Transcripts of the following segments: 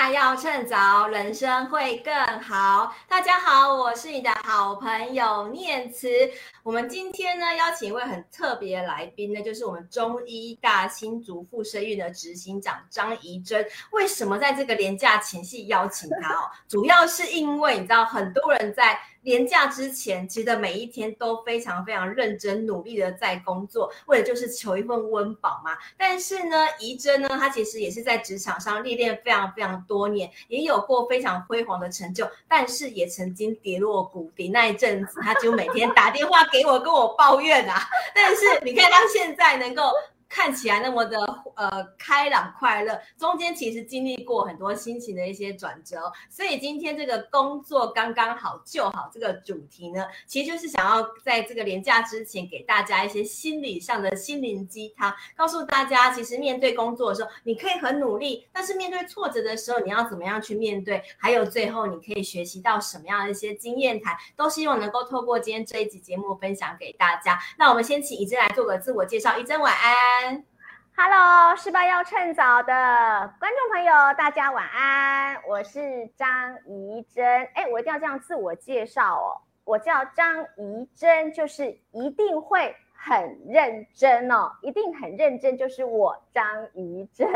败要趁早，人生会更好。大家好，我是你的好朋友念慈。我们今天呢，邀请一位很特别的来宾呢，就是我们中医大新竹附设医院的执行长张怡珍。为什么在这个连假前夕邀请他哦？主要是因为你知道，很多人在年假之前，其实每一天都非常非常认真努力的在工作，为了就是求一份温饱嘛。但是呢，怡珍呢，她其实也是在职场上历练非常非常多年，也有过非常辉煌的成就，但是也曾经跌落谷底。那一阵子，她就每天打电话给我，跟我抱怨啊。但是你看，她现在能够。看起来那么的呃开朗快乐，中间其实经历过很多心情的一些转折，所以今天这个工作刚刚好就好这个主题呢，其实就是想要在这个年假之前给大家一些心理上的心灵鸡汤，告诉大家其实面对工作的时候你可以很努力，但是面对挫折的时候你要怎么样去面对，还有最后你可以学习到什么样的一些经验谈，都希望能够透过今天这一集节目分享给大家。那我们先请怡珍来做个自我介绍，怡珍晚安。Hello，失败要趁早的观众朋友，大家晚安。我是张怡珍，哎，我一定要这样自我介绍哦。我叫张怡珍，就是一定会很认真哦，一定很认真，就是我张怡珍。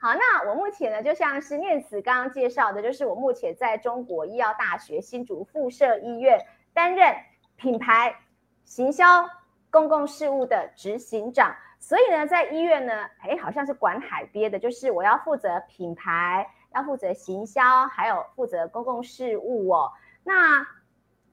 好，那我目前呢，就像是念慈刚刚介绍的，就是我目前在中国医药大学新竹附设医院担任品牌行销公共事务的执行长。所以呢，在医院呢，哎，好像是管海边的，就是我要负责品牌，要负责行销，还有负责公共事务哦。那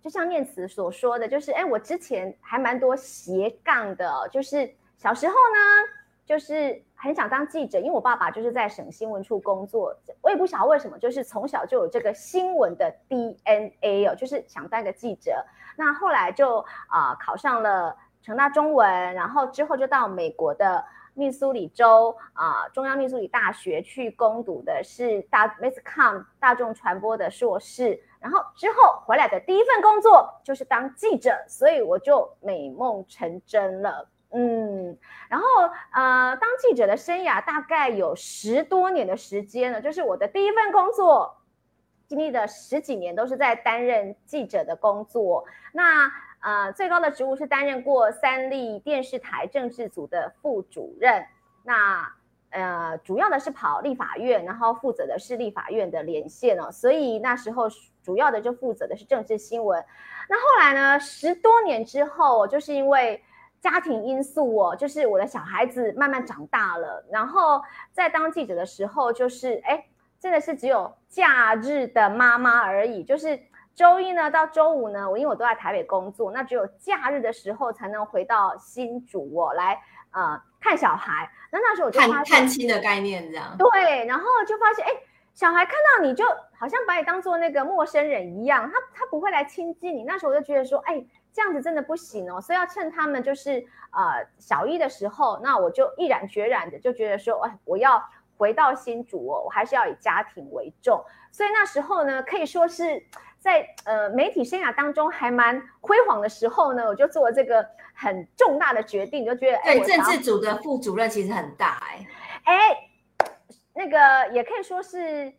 就像念慈所说的，就是哎，我之前还蛮多斜杠的，就是小时候呢，就是很想当记者，因为我爸爸就是在省新闻处工作，我也不晓得为什么，就是从小就有这个新闻的 DNA 哦，就是想当个记者。那后来就啊、考上了。成大中文，然后之后就到美国的密苏里州啊、中央密苏里大学去攻读的是大 Mass Comm 大众传播的硕士，然后之后回来的第一份工作就是当记者，所以我就美梦成真了，嗯，然后呃，当记者的生涯大概有十多年的时间了，就是我的第一份工作，经历的十几年都是在担任记者的工作，那。呃，最高的职务是担任过三立电视台政治组的副主任，那呃，主要的是跑立法院，然后负责的是立法院的连线哦，所以那时候主要的就负责的是政治新闻。那后来呢，十多年之后，就是因为家庭因素哦，就是我的小孩子慢慢长大了，然后在当记者的时候，就是哎，真的是只有假日的妈妈而已，就是。周一呢到周五呢，我因为我都在台北工作，那只有假日的时候才能回到新竹哦，来呃看小孩。那那时候我就看探亲的概念这样。对，然后就发现哎，小孩看到你就好像把你当做那个陌生人一样，他他不会来亲近你。那时候我就觉得说，哎，这样子真的不行哦，所以要趁他们就是呃小一的时候，那我就毅然决然的就觉得说，哎，我要回到新竹哦，我还是要以家庭为重。所以那时候呢，可以说是。在呃媒体生涯当中还蛮辉煌的时候呢，我就做了这个很重大的决定，就觉得对政治组的副主任其实很大哎、欸，哎、欸，那个也可以说是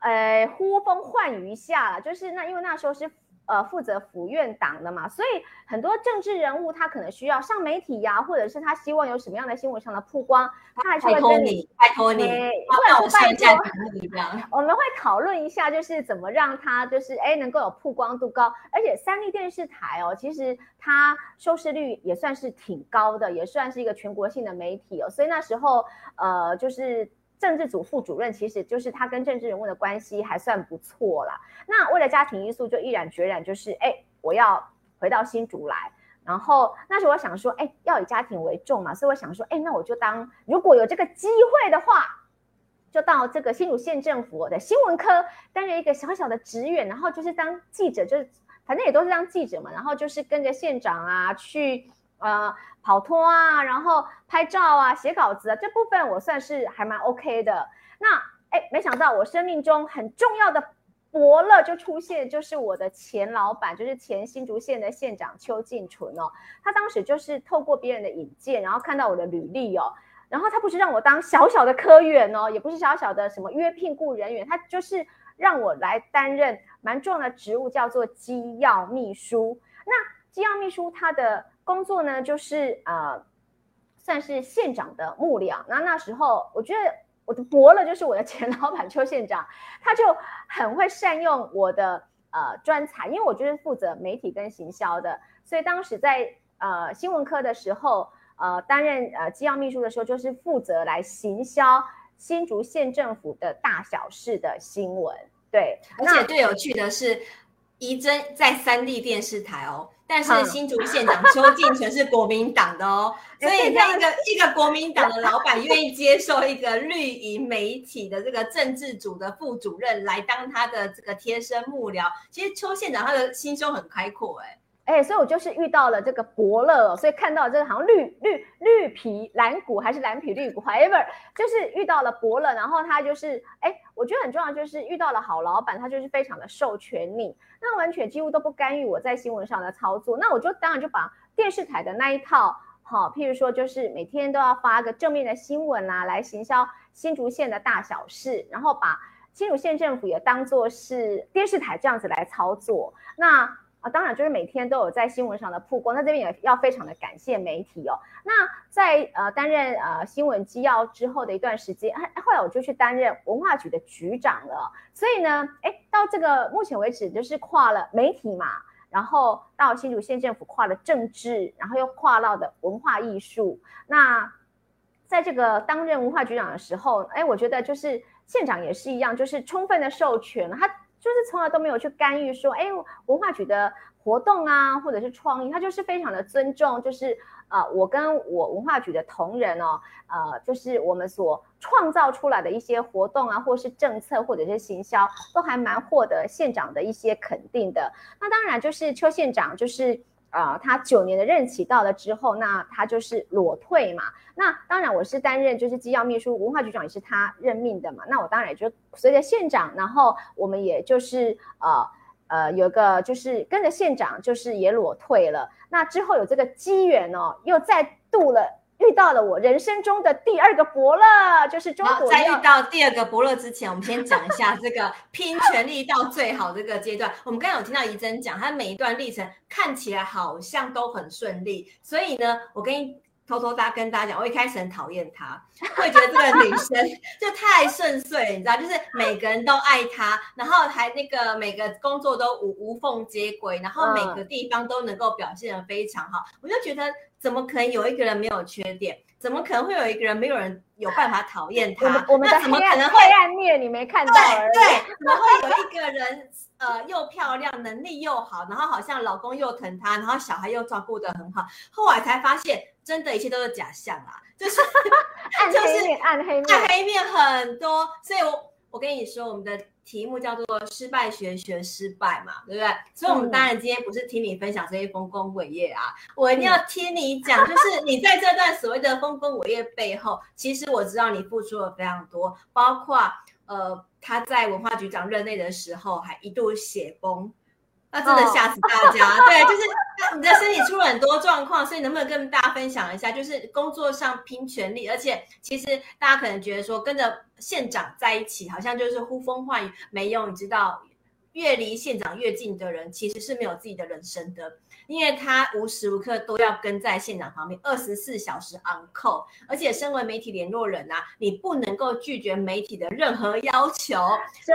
呃呼风唤雨一下了，就是那因为那时候是。呃，负责府院党的嘛，所以很多政治人物他可能需要上媒体呀、啊，或者是他希望有什么样的新闻上的曝光，他还是会跟你拜托你，会有拜托你这样。我们会讨论一下，就是怎么让他就是哎能够有曝光度高，而且三立电视台哦，其实它收视率也算是挺高的，也算是一个全国性的媒体哦，所以那时候呃就是。政治组副主任其实就是他跟政治人物的关系还算不错啦。那为了家庭因素，就毅然决然就是，哎，我要回到新竹来。然后那时候我想说，哎，要以家庭为重嘛，所以我想说，哎，那我就当如果有这个机会的话，就到这个新竹县政府的新闻科担任一个小小的职员，然后就是当记者，就是反正也都是当记者嘛，然后就是跟着县长啊去。呃，跑脱啊，然后拍照啊，写稿子啊，这部分我算是还蛮 OK 的。那哎，没想到我生命中很重要的伯乐就出现，就是我的前老板，就是前新竹县的县长邱进纯哦。他当时就是透过别人的引荐，然后看到我的履历哦，然后他不是让我当小小的科员哦，也不是小小的什么约聘雇人员，他就是让我来担任蛮重要的职务，叫做机要秘书。那机要秘书他的工作呢，就是呃，算是县长的幕僚。那那时候我觉得我的伯乐就是我的前 老板邱县长，他就很会善用我的呃专才，因为我就是负责媒体跟行销的，所以当时在呃新闻科的时候。呃，担任呃机要秘书的时候，就是负责来行销新竹县政府的大小事的新闻。对，而且最有趣的是，怡珍在三立电视台哦，但是新竹县长邱进全是国民党的哦，所以那一个一个国民党的老板愿意接受一个绿营媒体的这个政治组的副主任来当他的这个贴身幕僚，其实邱县长他的心胸很开阔哎。哎，所以我就是遇到了这个伯乐，所以看到这个好像绿绿绿皮蓝骨还是蓝皮绿骨，however，就是遇到了伯乐，然后他就是哎，我觉得很重要，就是遇到了好老板，他就是非常的授权你，那完全几乎都不干预我在新闻上的操作，那我就当然就把电视台的那一套，好，譬如说就是每天都要发个正面的新闻啦，来行销新竹县的大小事，然后把新竹县政府也当作是电视台这样子来操作，那。啊，当然就是每天都有在新闻上的曝光，那这边也要非常的感谢媒体哦。那在呃担任呃新闻机要之后的一段时间，哎，后来我就去担任文化局的局长了。所以呢，哎，到这个目前为止就是跨了媒体嘛，然后到新竹县政府跨了政治，然后又跨到的文化艺术。那在这个担任文化局长的时候，哎，我觉得就是县长也是一样，就是充分的授权他。就是从来都没有去干预说，哎，文化局的活动啊，或者是创意，他就是非常的尊重，就是呃，我跟我文化局的同仁哦，呃，就是我们所创造出来的一些活动啊，或是政策，或者是行销，都还蛮获得县长的一些肯定的。那当然就是邱县长就是。啊、呃，他九年的任期到了之后，那他就是裸退嘛。那当然，我是担任就是机要秘书，文化局长也是他任命的嘛。那我当然也就随着县长，然后我们也就是呃呃有个就是跟着县长，就是也裸退了。那之后有这个机缘哦，又再度了。遇到了我人生中的第二个伯乐，就是中国。在遇到第二个伯乐之前，我们先讲一下这个 拼全力到最好这个阶段。我们刚刚有听到怡珍讲，她每一段历程看起来好像都很顺利，所以呢，我跟你。偷偷大跟大家讲，我一开始很讨厌她，会觉得这个女生就太顺遂了，你知道，就是每个人都爱她，然后还那个每个工作都无无缝接轨，然后每个地方都能够表现的非常好。我就觉得，怎么可能有一个人没有缺点？怎么可能会有一个人没有人有办法讨厌他？那怎么可能会暗面你没看到而已？对，怎么会有一个人？呃，又漂亮，能力又好，然后好像老公又疼她，然后小孩又照顾得很好。后来才发现，真的一切都是假象啊，就是 暗黑面，暗黑面，暗黑面很多。所以我我跟你说，我们的题目叫做“失败学学失败”嘛，对不对？所以，我们当然今天不是听你分享这些丰功伟业啊，嗯、我一定要听你讲，就是你在这段所谓的丰功伟业背后，其实我知道你付出了非常多，包括。呃，他在文化局长任内的时候，还一度血崩，那真的吓死大家。Oh. 对，就是你的身体出了很多状况，所以能不能跟大家分享一下？就是工作上拼全力，而且其实大家可能觉得说跟着县长在一起，好像就是呼风唤雨，没用。你知道，越离县长越近的人，其实是没有自己的人生的。因为他无时无刻都要跟在县长旁边，二十四小时 on call，而且身为媒体联络人啊，你不能够拒绝媒体的任何要求。真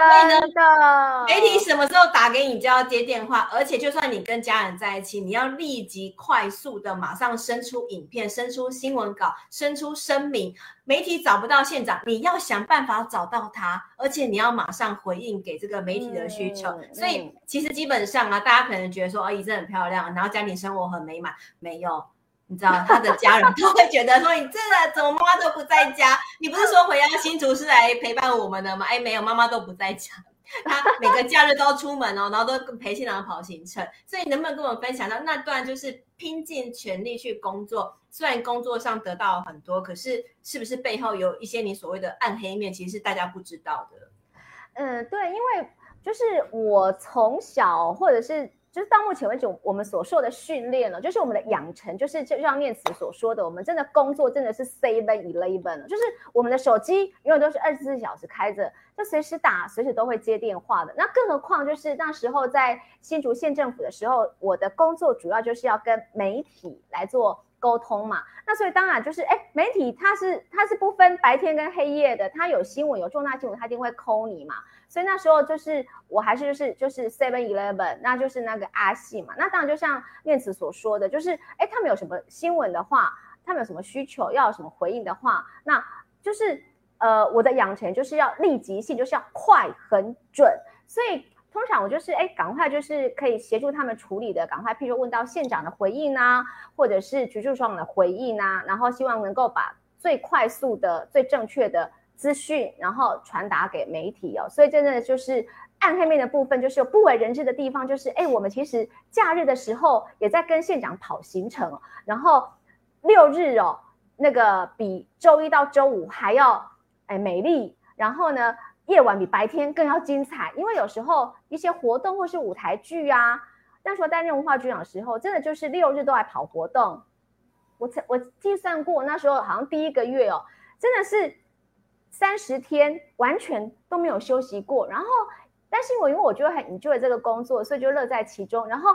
的，媒体什么时候打给你就要接电话，而且就算你跟家人在一起，你要立即快速的马上生出影片、生出新闻稿、生出声明。媒体找不到县长，你要想办法找到他，而且你要马上回应给这个媒体的需求。嗯、所以其实基本上啊，大家可能觉得说，哦，怡真很漂亮，然后家庭生活很美满，没有，你知道他的家人都会觉得说，你这个怎么妈妈都不在家？你不是说回到新竹是来陪伴我们的吗？哎，没有，妈妈都不在家。他每个假日都要出门哦，然后都陪新郎跑行程，所以能不能跟我们分享到那段就是拼尽全力去工作，虽然工作上得到很多，可是是不是背后有一些你所谓的暗黑面，其实是大家不知道的？嗯，对，因为就是我从小或者是就是到目前为止，我们所受的训练呢，就是我们的养成，就是就像念慈所说的，我们真的工作真的是 seven eleven，就是我们的手机永远都是二十四小时开着，就随时打，随时都会接电话的。那更何况就是那时候在新竹县政府的时候，我的工作主要就是要跟媒体来做沟通嘛。那所以当然就是，哎，媒体它是它是不分白天跟黑夜的，它有新闻有重大新闻，它一定会 call 你嘛。所以那时候就是我还是就是就是 Seven Eleven，那就是那个阿信嘛。那当然就像念慈所说的，就是哎，他们有什么新闻的话，他们有什么需求要有什么回应的话，那就是呃我的养成就是要立即性，就是要快很准。所以通常我就是哎赶快就是可以协助他们处理的，赶快譬如问到县长的回应啊，或者是局处长的回应啊，然后希望能够把最快速的、最正确的。资讯，然后传达给媒体哦，所以真的就是暗黑面的部分，就是有不为人知的地方，就是哎，我们其实假日的时候也在跟县长跑行程，然后六日哦，那个比周一到周五还要哎美丽，然后呢，夜晚比白天更要精彩，因为有时候一些活动或是舞台剧啊，那时候担任文化局长的时候，真的就是六日都在跑活动，我我计算过，那时候好像第一个月哦，真的是。三十天完全都没有休息过，然后，但是我因为我觉得很 enjoy 这个工作，所以就乐在其中。然后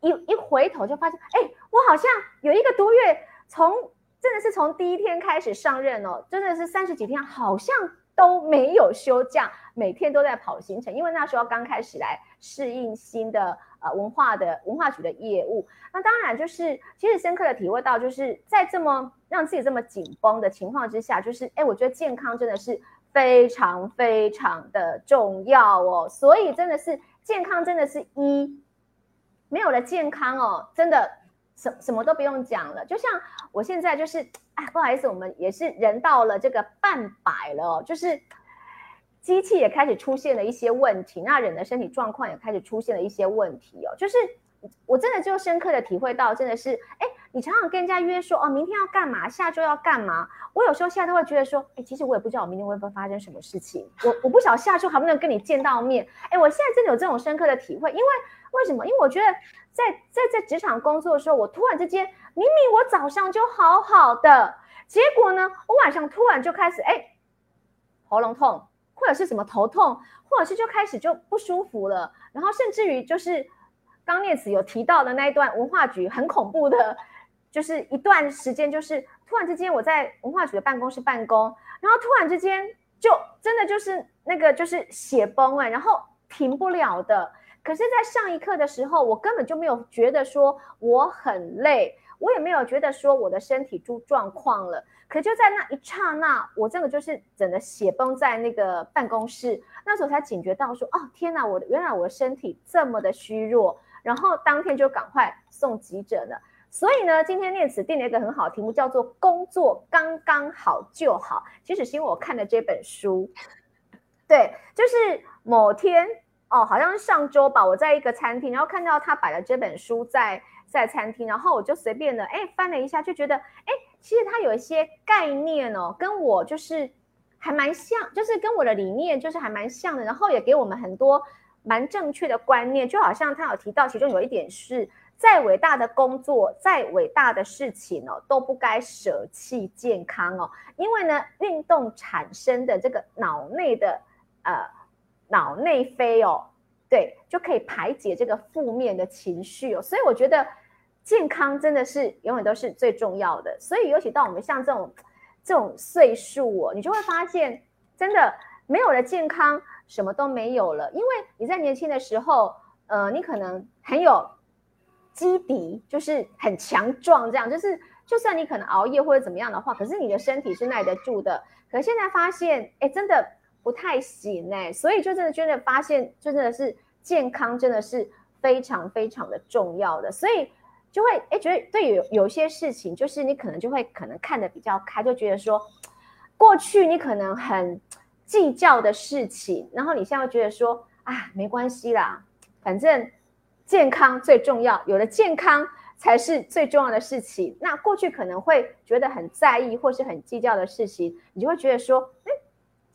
一一回头就发现，哎，我好像有一个多月，从真的是从第一天开始上任哦，真的是三十几天，好像都没有休假，每天都在跑行程，因为那时候刚开始来适应新的。呃，文化的文化局的业务，那当然就是其实深刻的体会到，就是在这么让自己这么紧绷的情况之下，就是哎，我觉得健康真的是非常非常的重要哦。所以真的是健康真的是一，没有了健康哦，真的什什么都不用讲了。就像我现在就是，哎，不好意思，我们也是人到了这个半百了，就是。机器也开始出现了一些问题，那人的身体状况也开始出现了一些问题哦。就是我真的就深刻的体会到，真的是，哎，你常常跟人家约说，哦，明天要干嘛，下周要干嘛。我有时候现在都会觉得说，哎，其实我也不知道我明天会不会发生什么事情，我我不晓得下周还不能跟你见到面。哎，我现在真的有这种深刻的体会，因为为什么？因为我觉得在在在职场工作的时候，我突然之间，明明我早上就好好的，结果呢，我晚上突然就开始，哎，喉咙痛。或者是什么头痛，或者是就开始就不舒服了，然后甚至于就是刚念慈有提到的那一段文化局很恐怖的，就是一段时间，就是突然之间我在文化局的办公室办公，然后突然之间就真的就是那个就是血崩哎，然后停不了的。可是，在上一刻的时候，我根本就没有觉得说我很累，我也没有觉得说我的身体出状况了。可就在那一刹那，我真的就是整个血崩在那个办公室，那时候才警觉到说，哦天哪，我的原来我的身体这么的虚弱，然后当天就赶快送急诊了。所以呢，今天念慈定了一个很好的题目，叫做“工作刚刚好就好”。其实是因为我看了这本书，对，就是某天哦，好像是上周吧，我在一个餐厅，然后看到他摆了这本书在在餐厅，然后我就随便的哎翻了一下，就觉得哎。其实它有一些概念哦，跟我就是还蛮像，就是跟我的理念就是还蛮像的，然后也给我们很多蛮正确的观念，就好像他有提到，其中有一点是，再伟大的工作，再伟大的事情哦，都不该舍弃健康哦，因为呢，运动产生的这个脑内的呃脑内啡哦，对，就可以排解这个负面的情绪哦，所以我觉得。健康真的是永远都是最重要的，所以尤其到我们像这种这种岁数哦，你就会发现，真的没有了健康，什么都没有了。因为你在年轻的时候，呃，你可能很有肌底，就是很强壮，这样就是就算你可能熬夜或者怎么样的话，可是你的身体是耐得住的。可是现在发现，哎，真的不太行哎，所以就真的真的发现，就真的是健康真的是非常非常的重要的，所以。就会哎，觉得对有有些事情，就是你可能就会可能看得比较开，就觉得说，过去你可能很计较的事情，然后你现在觉得说啊，没关系啦，反正健康最重要，有了健康才是最重要的事情。那过去可能会觉得很在意或是很计较的事情，你就会觉得说，哎，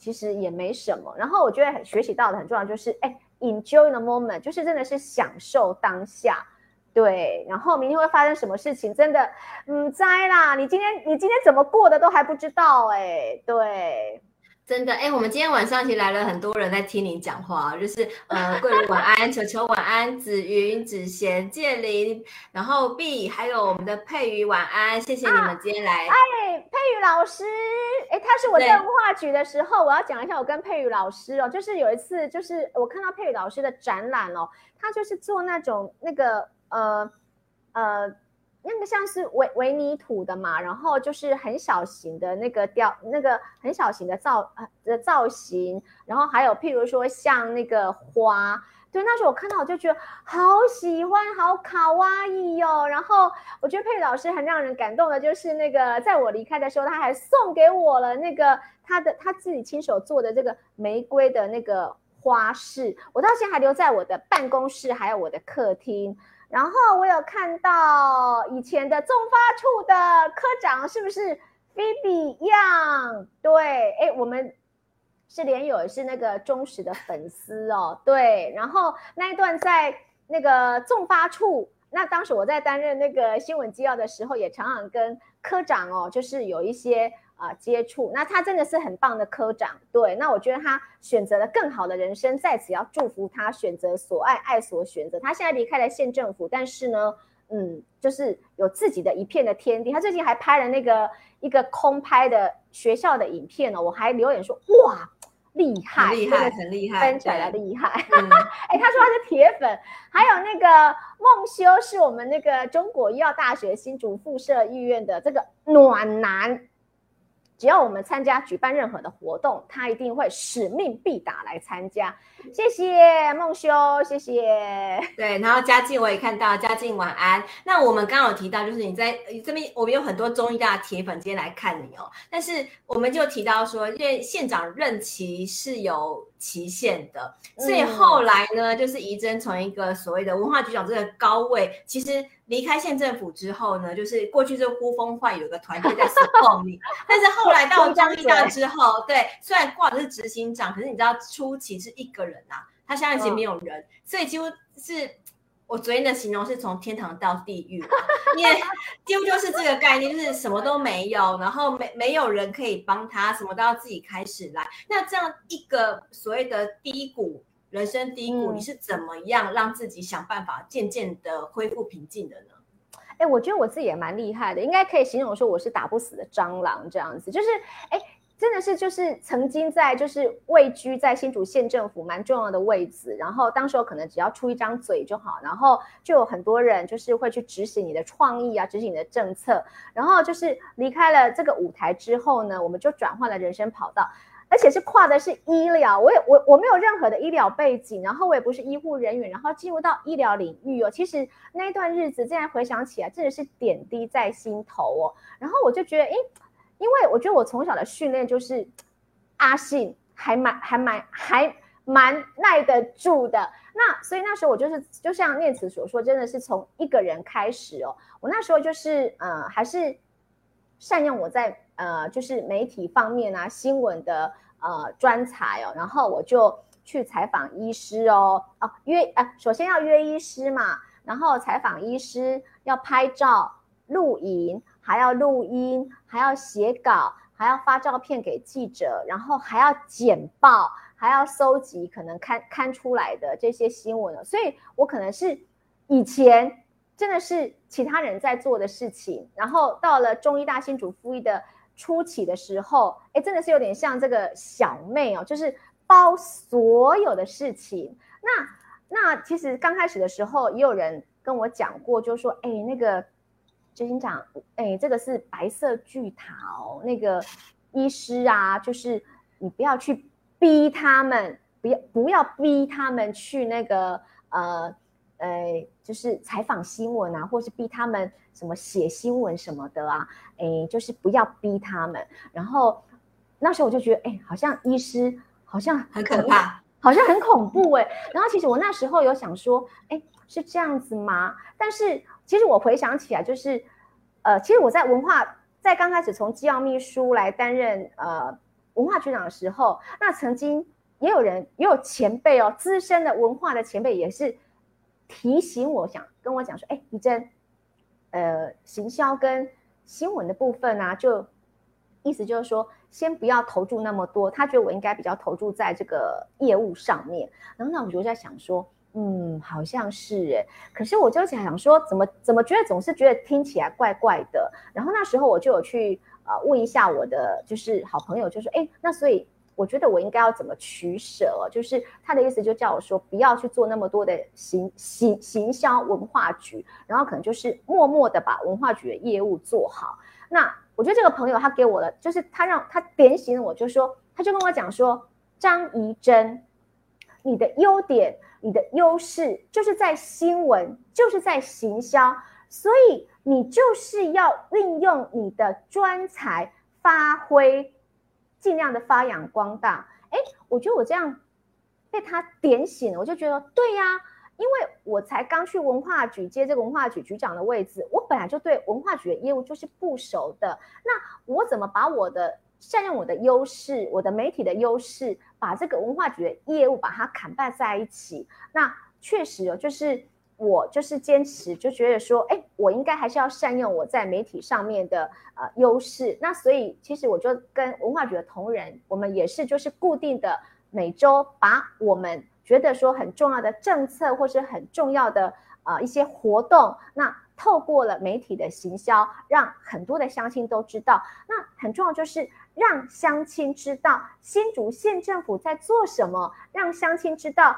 其实也没什么。然后我觉得学习到的很重要就是，哎。enjoy the moment，就是真的是享受当下。对，然后明天会发生什么事情，真的，嗯，灾啦！你今天你今天怎么过的都还不知道哎，对。真的哎，我们今天晚上其实来了很多人在听你讲话，就是呃，桂如晚安，球球晚安，紫云、子贤、建林，然后 B，还有我们的佩瑜晚安，谢谢你们今天来。啊、哎，佩瑜老师，哎，他是我在文化局的时候，我要讲一下我跟佩瑜老师哦，就是有一次，就是我看到佩瑜老师的展览哦，他就是做那种那个呃呃。那个像是维维尼土的嘛，然后就是很小型的那个雕，那个很小型的造的造型，然后还有譬如说像那个花，对，那时候我看到我就觉得好喜欢，好卡哇伊哟。然后我觉得佩老师很让人感动的，就是那个在我离开的时候，他还送给我了那个他的他自己亲手做的这个玫瑰的那个花饰，我到现在还留在我的办公室，还有我的客厅。然后我有看到以前的种发处的科长是不是菲比一样？对，哎，我们是连友，是那个忠实的粉丝哦。对，然后那一段在那个种发处，那当时我在担任那个新闻机要的时候，也常常跟科长哦，就是有一些。啊，接触，那他真的是很棒的科长，对，那我觉得他选择了更好的人生，在此要祝福他选择所爱，爱所选择。他现在离开了县政府，但是呢，嗯，就是有自己的一片的天地。他最近还拍了那个一个空拍的学校的影片呢，我还留言说，哇，厉害，厉害，很厉害，分起来的厉害。哎、嗯欸，他说他是铁粉，还有那个孟修是我们那个中国医药大学新竹附设医院的这个暖男。只要我们参加举办任何的活动，他一定会使命必达来参加。谢谢孟修，谢谢。对，然后嘉靖我也看到，嘉靖晚安。那我们刚刚有提到，就是你在这边，我们有很多中医大的铁粉今天来看你哦。但是我们就提到说，因为县长任期是有期限的，所以后来呢，就是怡珍从一个所谓的文化局长这个高位，其实。离开县政府之后呢，就是过去这呼风唤雨，有个团队在 support 你，但是后来到 张义大之后，对，虽然挂的是执行长，可是你知道初期是一个人呐、啊，他现在已经没有人，哦、所以几乎是我昨天的形容是从天堂到地狱，因为几乎就是这个概念，就是什么都没有，然后没没有人可以帮他，什么都要自己开始来，那这样一个所谓的低谷。人生低谷，你是怎么样让自己想办法渐渐的恢复平静的呢？哎、欸，我觉得我自己也蛮厉害的，应该可以形容说我是打不死的蟑螂这样子。就是，哎、欸，真的是就是曾经在就是位居在新竹县政府蛮重要的位置，然后当时候可能只要出一张嘴就好，然后就有很多人就是会去执行你的创意啊，执行你的政策。然后就是离开了这个舞台之后呢，我们就转换了人生跑道。而且是跨的是医疗，我也我我没有任何的医疗背景，然后我也不是医护人员，然后进入到医疗领域哦。其实那段日子，现在回想起来，真的是点滴在心头哦。然后我就觉得，诶，因为我觉得我从小的训练就是阿信还蛮还蛮还蛮耐得住的。那所以那时候我就是就像念慈所说，真的是从一个人开始哦。我那时候就是呃，还是善用我在呃，就是媒体方面啊，新闻的。呃，专才哦，然后我就去采访医师哦，哦约呃，首先要约医师嘛，然后采访医师要拍照、录影，还要录音，还要写稿，还要发照片给记者，然后还要剪报，还要搜集可能刊刊出来的这些新闻，所以我可能是以前真的是其他人在做的事情，然后到了中医大新竹附医的。初期的时候，哎，真的是有点像这个小妹哦，就是包所有的事情。那那其实刚开始的时候，也有人跟我讲过，就说，哎，那个执行长，哎，这个是白色巨塔哦，那个医师啊，就是你不要去逼他们，不要不要逼他们去那个呃。呃，就是采访新闻啊，或是逼他们什么写新闻什么的啊，哎，就是不要逼他们。然后那时候我就觉得，哎，好像医师好像很可怕，好像很恐怖哎。然后其实我那时候有想说，哎，是这样子吗？但是其实我回想起来，就是呃，其实我在文化在刚开始从机要秘书来担任呃文化局长的时候，那曾经也有人也有前辈哦，资深的文化的前辈也是提醒我想跟我讲说，哎，宜蓁，呃，行销跟新闻的部分啊，就意思就是说，先不要投注那么多，他觉得我应该比较投注在这个业务上面。然后呢，我就在想说。嗯，好像是诶，可是我就想说，怎么怎么觉得总是觉得听起来怪怪的。然后那时候我就有去呃问一下我的就是好朋友，就说，哎，那所以我觉得我应该要怎么取舍？就是他的意思就叫我说，不要去做那么多的行行行销文化局，然后可能就是默默的把文化局的业务做好。那我觉得这个朋友他给我的，就是他让他点醒我，就说他就跟我讲说，张怡珍，你的优点。你的优势就是在新闻，就是在行销，所以你就是要运用你的专才发挥，尽量的发扬光大。哎，我觉得我这样被他点醒了，我就觉得对呀，因为我才刚去文化局接这个文化局局长的位置，我本来就对文化局的业务就是不熟的，那我怎么把我的善用我的优势，我的媒体的优势，把这个文化局的业务把它砍半在一起。那确实哦，就是我就是坚持，就觉得说，哎，我应该还是要善用我在媒体上面的呃优势。那所以其实我就跟文化局的同仁，我们也是就是固定的每周把我们觉得说很重要的政策或是很重要的呃一些活动，那。透过了媒体的行销，让很多的乡亲都知道。那很重要就是让乡亲知道新竹县政府在做什么，让乡亲知道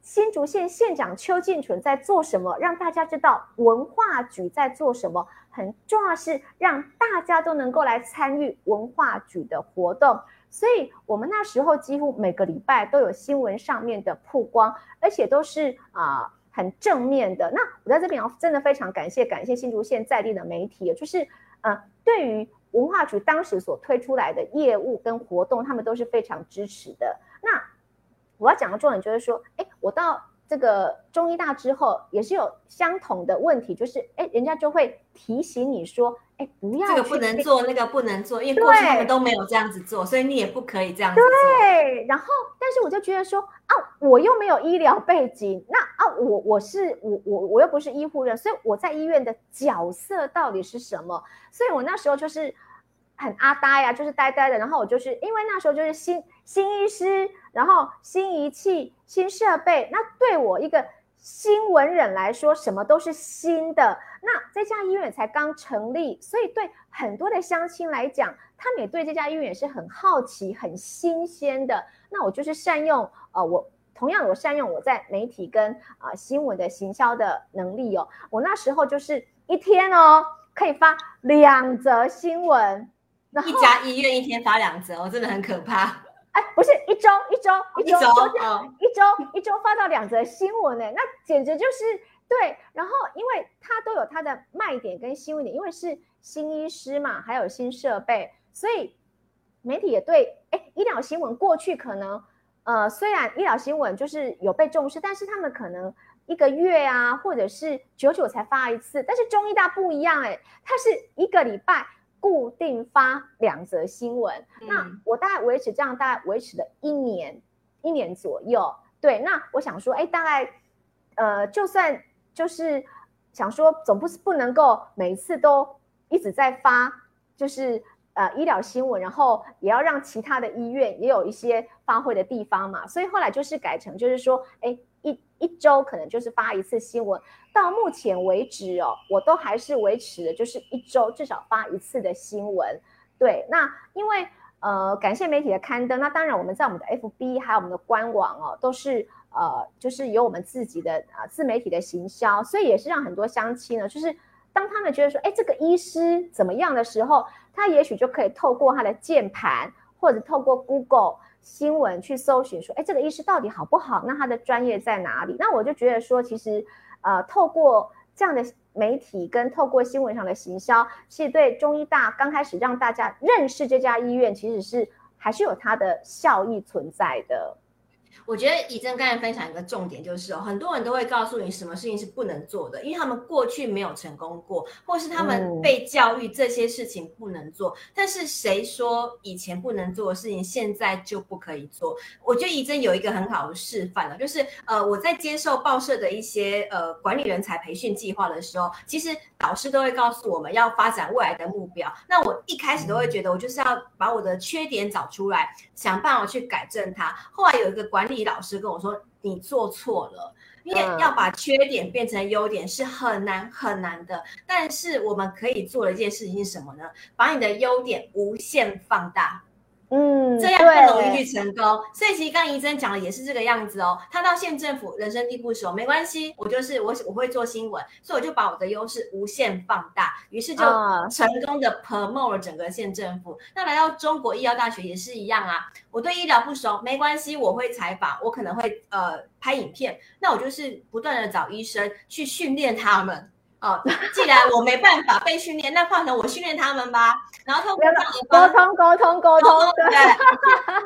新竹县县长邱进纯在做什么，让大家知道文化局在做什么。很重要是让大家都能够来参与文化局的活动。所以我们那时候几乎每个礼拜都有新闻上面的曝光，而且都是啊。很正面的，那我在这边要真的非常感谢感谢新竹县在地的媒体，就是呃，对于文化局当时所推出来的业务跟活动，他们都是非常支持的。那我要讲的重点就是说，哎，我到。这个中医大之后也是有相同的问题，就是哎，人家就会提醒你说，哎，不要这个不能做，那个不能做，因为过去他们都没有这样子做，所以你也不可以这样子做。对，然后但是我就觉得说啊，我又没有医疗背景，那啊，我我是我我我又不是医护人，所以我在医院的角色到底是什么？所以我那时候就是。很阿呆呀、啊，就是呆呆的。然后我就是因为那时候就是新新医师，然后新仪器、新设备。那对我一个新闻人来说，什么都是新的。那这家医院才刚成立，所以对很多的乡亲来讲，他们也对这家医院也是很好奇、很新鲜的。那我就是善用呃，我同样我善用我在媒体跟啊、呃、新闻的行销的能力哦。我那时候就是一天哦，可以发两则新闻。一家医院一天发两则，我真的很可怕。哎，不是一周一周一周一周一周一周发到两则新闻呢，那简直就是对。然后，因为它都有它的卖点跟新闻点，因为是新医师嘛，还有新设备，所以媒体也对。哎，医疗新闻过去可能呃，虽然医疗新闻就是有被重视，但是他们可能一个月啊，或者是久久才发一次。但是中医大不一样，哎，它是一个礼拜。固定发两则新闻，嗯，那我大概维持这样，大概维持了一年，一年左右。对，那我想说，哎，大概，呃，就算就是想说，总不是不能够每次都一直在发，就是呃医疗新闻，然后也要让其他的医院也有一些发挥的地方嘛。所以后来就是改成，就是说，哎。一周可能就是发一次新闻，到目前为止哦，我都还是维持的，就是一周至少发一次的新闻。对，那因为呃，感谢媒体的刊登，那当然我们在我们的 FB 还有我们的官网哦，都是呃，就是有我们自己的啊自媒体的行销，所以也是让很多乡亲呢，就是当他们觉得说，哎，这个医师怎么样的时候，他也许就可以透过他的键盘或者透过 Google。新闻去搜寻说，哎，这个医师到底好不好？那他的专业在哪里？那我就觉得说，其实，呃，透过这样的媒体跟透过新闻上的行销，是对中医大刚开始让大家认识这家医院，其实是还是有它的效益存在的。我觉得怡珍刚才分享一个重点就是哦，很多人都会告诉你什么事情是不能做的，因为他们过去没有成功过，或是他们被教育这些事情不能做。嗯、但是谁说以前不能做的事情现在就不可以做？我觉得怡珍有一个很好的示范了，就是呃我在接受报社的一些呃管理人才培训计划的时候，其实导师都会告诉我们要发展未来的目标。那我一开始都会觉得我就是要把我的缺点找出来，想办法去改正它。后来有一个管理老师跟我说：“你做错了，因为要把缺点变成优点是很难很难的。但是我们可以做的一件事情是什么呢？把你的优点无限放大。”嗯，这样更容易去成功。所以其实刚刚怡珍讲的也是这个样子哦。他到县政府人生地不熟，没关系，我就是我我会做新闻，所以我就把我的优势无限放大，于是就成功的 promote 了整个县政府。那来到中国医药大学也是一样啊。我对医疗不熟，没关系，我会采访，我可能会呃拍影片，那我就是不断的找医生去训练他们。哦，既然我没办法被训练，那换成我训练他们吧。然后通过沟通、沟通、沟通，对，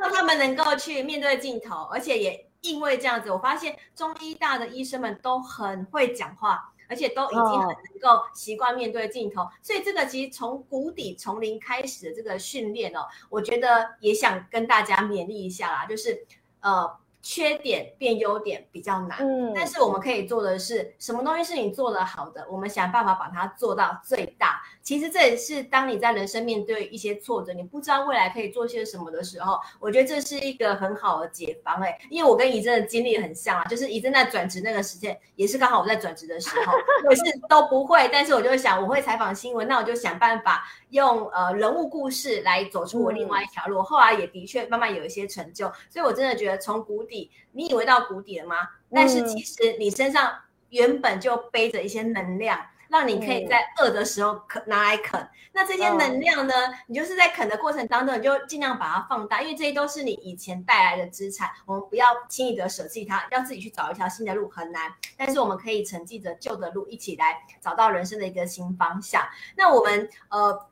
让他们能够去面对镜头，而且也因为这样子，我发现中医大的医生们都很会讲话，而且都已经很能够习惯面对镜头。哦、所以这个其实从谷底从零开始的这个训练哦，我觉得也想跟大家勉励一下啦，就是呃。缺点变优点比较难，嗯，但是我们可以做的是什么东西是你做得好的，我们想办法把它做到最大。其实这也是当你在人生面对一些挫折，你不知道未来可以做些什么的时候，我觉得这是一个很好的解方哎。因为我跟怡珍的经历很像啊，就是怡珍在转职那个时间，也是刚好我在转职的时候，我是都不会，但是我就会想，我会采访新闻，那我就想办法用呃人物故事来走出我另外一条路。嗯、后来也的确慢慢有一些成就，所以我真的觉得从谷底，你以为到谷底了吗？但是其实你身上原本就背着一些能量。让你可以在饿的时候啃拿来啃，那这些能量呢？你就是在啃的过程当中，你就尽量把它放大，因为这些都是你以前带来的资产，我们不要轻易的舍弃它，要自己去找一条新的路很难，但是我们可以承继着旧的路，一起来找到人生的一个新方向。那我们呃。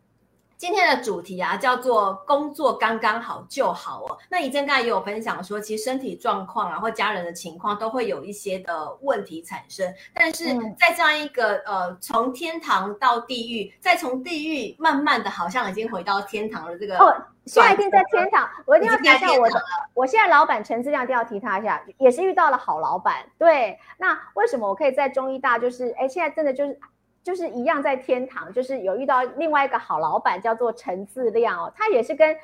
今天的主题啊，叫做工作刚刚好就好哦。那怡珍刚才也有分享说，其实身体状况啊，或家人的情况都会有一些的问题产生。但是在这样一个、嗯、呃，从天堂到地狱，再从地狱慢慢的，好像已经回到天堂了。这个哦，现在已经在天堂，我一定要提一下我的。我现在老板陈志亮一定要提他一下，也是遇到了好老板。对，那为什么我可以在中医大？就是哎，现在真的就是。就是一样在天堂，就是有遇到另外一个好老板，叫做陈自亮哦，他也是跟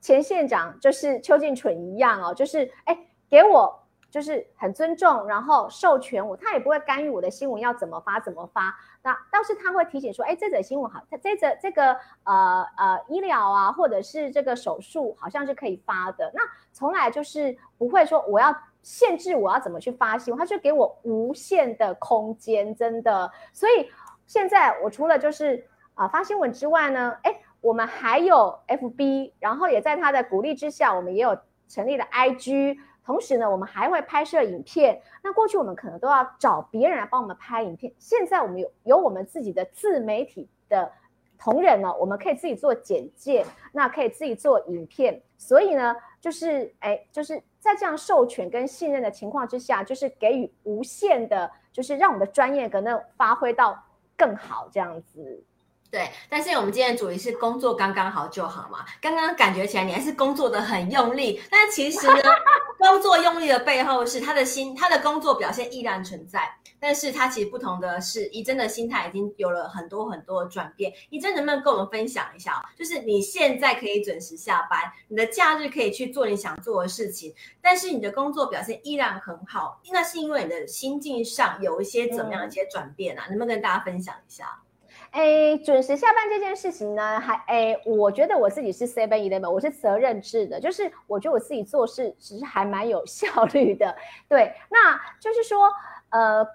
前县长就是邱进纯一样哦，就是哎给我就是很尊重，然后授权我，他也不会干预我的新闻要怎么发怎么发，那倒是他会提醒说，哎这则新闻好，他这则这个呃呃医疗啊，或者是这个手术好像是可以发的，那从来就是不会说我要限制我要怎么去发新闻，他就给我无限的空间，真的，所以。现在我除了就是啊发新闻之外呢，哎，我们还有 FB，然后也在他的鼓励之下，我们也有成立了 IG，同时呢，我们还会拍摄影片。那过去我们可能都要找别人来帮我们拍影片，现在我们有有我们自己的自媒体的同仁呢，我们可以自己做简介，那可以自己做影片。所以呢，就是哎，就是在这样授权跟信任的情况之下，就是给予无限的，就是让我们的专业可能发挥到。更好这样子，对。但是我们今天的主题是工作刚刚好就好嘛。刚刚感觉起来你还是工作的很用力，但其实呢，工作用力的背后是他的心，他的工作表现依然存在。但是他其实不同的是，怡真的心态已经有了很多很多的转变。怡真能不能跟我们分享一下？就是你现在可以准时下班，你的假日可以去做你想做的事情，但是你的工作表现依然很好，那是因为你的心境上有一些怎么样一些转变啊？嗯、能不能跟大家分享一下？哎，准时下班这件事情呢，还哎，我觉得我自己是 seven eleven，我是责任制的，就是我觉得我自己做事其实还蛮有效率的。对，那就是说，呃。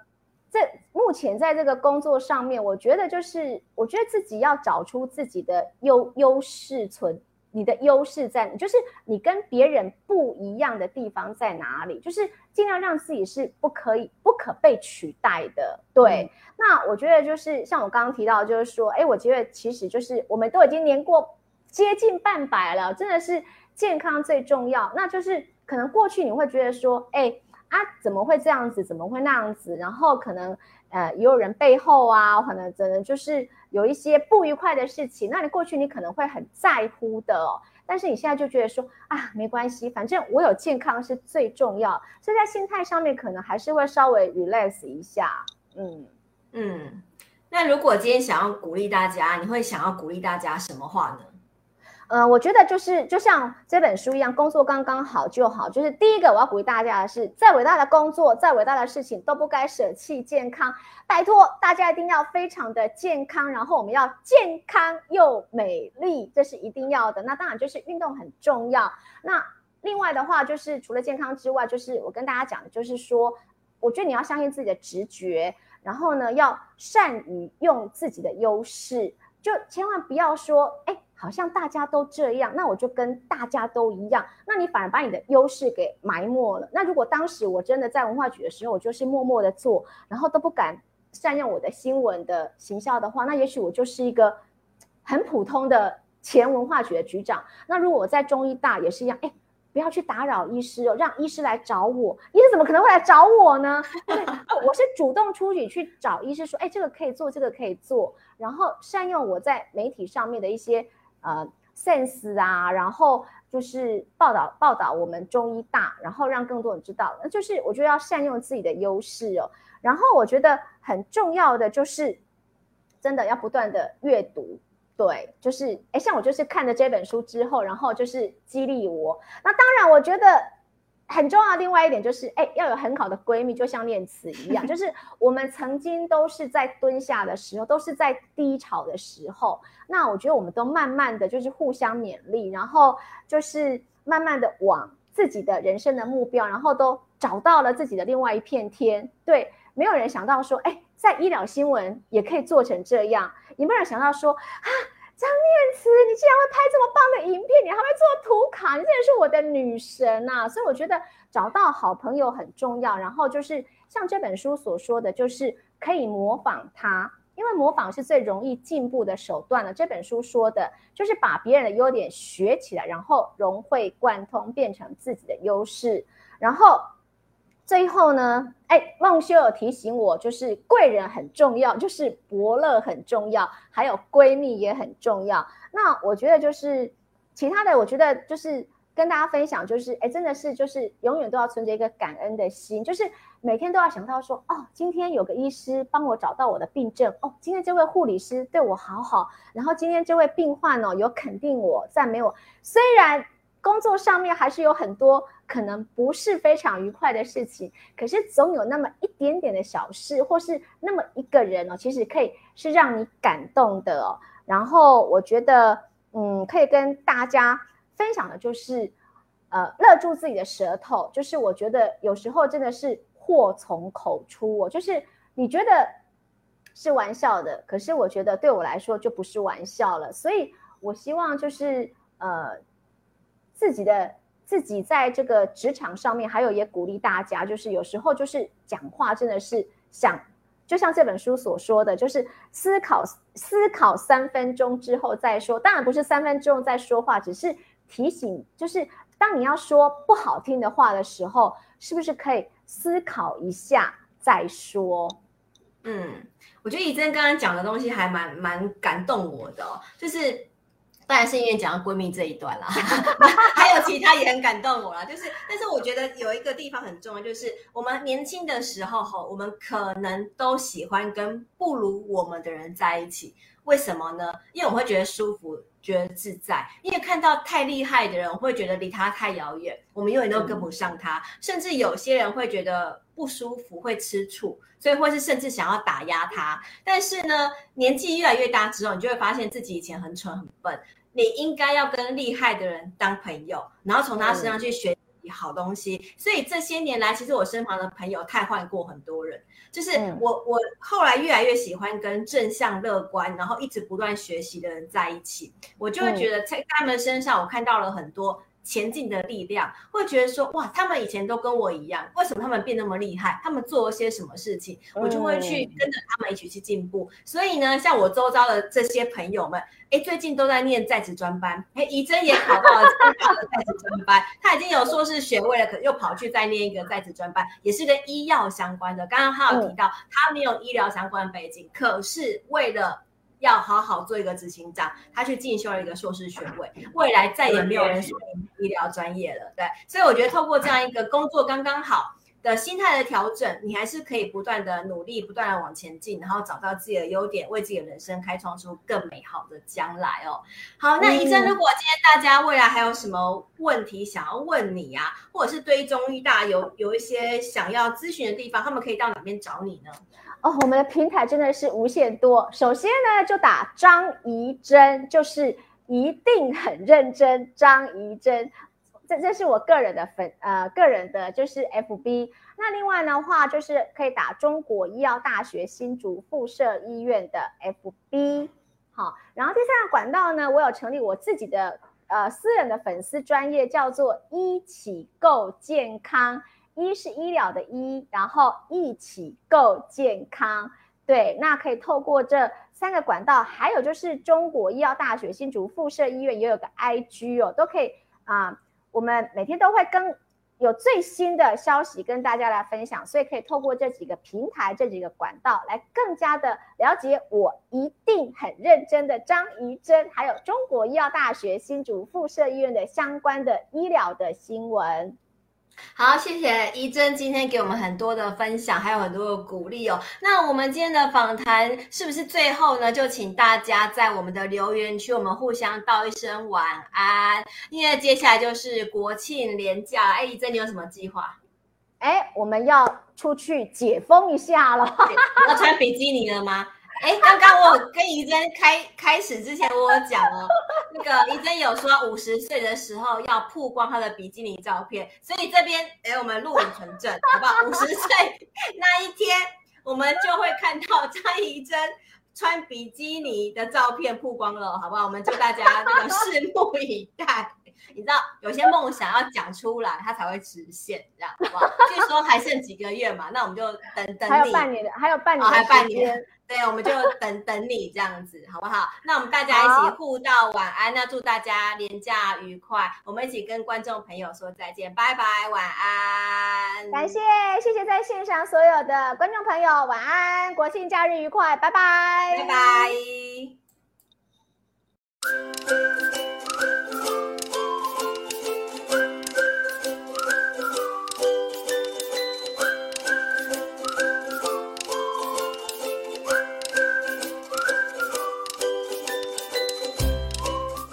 在目前在这个工作上面，我觉得就是，我觉得自己要找出自己的优优势存，你的优势在，就是你跟别人不一样的地方在哪里，就是尽量让自己是不可以、不可被取代的。对，嗯、那我觉得就是像我刚刚提到，就是说，哎，我觉得其实就是我们都已经年过接近半百了，真的是健康最重要，那就是可能过去你会觉得说，哎啊，怎么会这样子？怎么会那样子？然后可能呃，也有人背后啊，可能真的就是有一些不愉快的事情。那你过去你可能会很在乎的哦，但是你现在就觉得说啊，没关系，反正我有健康是最重要。所以在心态上面可能还是会稍微 relax 一下。嗯嗯，那如果今天想要鼓励大家，你会想要鼓励大家什么话呢？嗯、我觉得就是就像这本书一样，工作刚刚好就好。就是第一个，我要鼓励大家的是，再伟大的工作，再伟大的事情都不该舍弃健康。拜托大家一定要非常的健康，然后我们要健康又美丽，这是一定要的。那当然就是运动很重要。那另外的话，就是除了健康之外，就是我跟大家讲的，就是说，我觉得你要相信自己的直觉，然后呢，要善于用自己的优势，就千万不要说，哎。好像大家都这样，那我就跟大家都一样，那你反而把你的优势给埋没了。那如果当时我真的在文化局的时候，我就是默默的做，然后都不敢善用我的新闻的行销的话，那也许我就是一个很普通的前文化局的局长。那如果我在中医大也是一样，哎。不要去打扰医师哦，让医师来找我。医师怎么可能会来找我呢？对，我是主动出去去找医师说，哎，这个可以做，这个可以做，然后善用我在媒体上面的一些呃 sense 啊，然后就是报道报道我们中医大，然后让更多人知道。那就是我觉得要善用自己的优势哦。然后我觉得很重要的就是，真的要不断的阅读。对，就是哎，像我就是看了这本书之后，然后就是激励我。那当然，我觉得很重要的另外一点就是，哎，要有很好的闺蜜，就像念慈一样，就是我们曾经都是在蹲下的时候，都是在低潮的时候。那我觉得我们都慢慢的就是互相勉励，然后就是慢慢的往自己的人生的目标，然后都找到了自己的另外一片天。对，没有人想到说，哎。在医疗新闻也可以做成这样，也没有人想到说啊，张念慈，你竟然会拍这么棒的影片，你还会做图卡，你真的是我的女神呐！所以我觉得找到好朋友很重要。然后就是像这本书所说的，就是可以模仿他，因为模仿是最容易进步的手段了。这本书说的就是把别人的优点学起来，然后融会贯通，变成自己的优势，然后。最后呢，哎，孟修有提醒我，就是贵人很重要，就是伯乐很重要，还有闺蜜也很重要。那我觉得就是其他的，我觉得就是跟大家分享，就是哎，真的是就是永远都要存着一个感恩的心，就是每天都要想到说，哦，今天有个医师帮我找到我的病症，哦，今天这位护理师对我好好，然后今天这位病患哦有肯定我、赞美我，虽然。工作上面还是有很多可能不是非常愉快的事情，可是总有那么一点点的小事，或是那么一个人哦，其实可以是让你感动的。然后我觉得，嗯，可以跟大家分享的就是，呃，勒住自己的舌头。就是我觉得有时候真的是祸从口出哦，就是你觉得是玩笑的，可是我觉得对我来说就不是玩笑了。所以我希望就是，呃。自己的自己在这个职场上面，还有也鼓励大家，就是有时候就是讲话真的是想，就像这本书所说的，就是思考思考三分钟之后再说。当然不是三分钟再说话，只是提醒，就是当你要说不好听的话的时候，是不是可以思考一下再说？嗯，我觉得以真刚刚讲的东西还蛮蛮感动我的哦，就是。当然是因为讲到闺蜜这一段啦，还有其他也很感动我啦。就是，但是我觉得有一个地方很重要，就是我们年轻的时候吼，我们可能都喜欢跟不如我们的人在一起。为什么呢？因为我们会觉得舒服，觉得自在。因为看到太厉害的人，我会觉得离他太遥远，我们永远都跟不上他。嗯、甚至有些人会觉得不舒服，会吃醋，所以或是甚至想要打压他。但是呢，年纪越来越大之后，你就会发现自己以前很蠢很笨。你应该要跟厉害的人当朋友，然后从他身上去学习好东西。嗯、所以这些年来，其实我身旁的朋友太换过很多人。就是我，嗯、我后来越来越喜欢跟正向、乐观，然后一直不断学习的人在一起。我就会觉得在他们身上，我看到了很多前进的力量，会觉得说哇，他们以前都跟我一样，为什么他们变那么厉害？他们做了些什么事情？我就会去跟着他们一起去进步。嗯、所以呢，像我周遭的这些朋友们，哎，最近都在念在职专班，哎，怡珍也考到了在职专班，他已经有硕士学位了，可又跑去再念一个在职专班，也是跟医药相关的。刚刚他有提到，他没有医疗相关背景，可是为了要好好做一个执行长，他去进修了一个硕士学位，未来再也没有人说医疗专业了，对，所以我觉得透过这样一个工作刚刚好的心态的调整，你还是可以不断的努力，不断的往前进，然后找到自己的优点，为自己的人生开创出更美好的将来哦。好，那医生，如果今天大家未来还有什么问题想要问你啊，或者是对中医大有有一些想要咨询的地方，他们可以到哪边找你呢？哦，我们的平台真的是无限多。首先呢，就打张怡珍，就是一定很认真。张怡珍，这这是我个人的粉呃个人的，就是 FB。那另外的话，就是可以打中国医药大学新竹附设医院的 FB。好，然后第三个管道呢，我有成立我自己的呃私人的粉丝专业，叫做医起购健康。医是医疗的医，然后一起够健康，对，那可以透过这三个管道，还有就是中国医药大学新竹附设医院也有个 IG 哦，都可以啊、我们每天都会跟有最新的消息跟大家来分享，所以可以透过这几个平台、这几个管道来更加的了解我一定很认真的张怡珍，还有中国医药大学新竹附设医院的相关的医疗的新闻。好，谢谢怡珍今天给我们很多的分享，还有很多的鼓励哦。那我们今天的访谈是不是最后呢？就请大家在我们的留言区，我们互相道一声晚安。因为接下来就是国庆连假，哎，怡珍你有什么计划？哎，我们要出去解封一下了，要穿比基尼了吗？哎，刚刚我跟怡珍开开始之前，我有讲了，那个怡珍有说五十岁的时候要曝光她的比基尼照片，所以这边哎，我们录影存证，好不好？五十岁那一天，我们就会看到张怡珍穿比基尼的照片曝光了，好不好？我们就大家那个拭目以待。你知道有些梦想要讲出来它才会实现这样好不好？就是说还剩几个月嘛那我们就等等你半年还有半年还有半年对我们就等等你这样子好不好？那我们大家一起互道晚安那祝大家年假愉快。我们一起跟观众朋友说再见拜拜晚安。感谢谢谢在线上所有的观众朋友晚安国庆假日愉快拜拜。拜拜。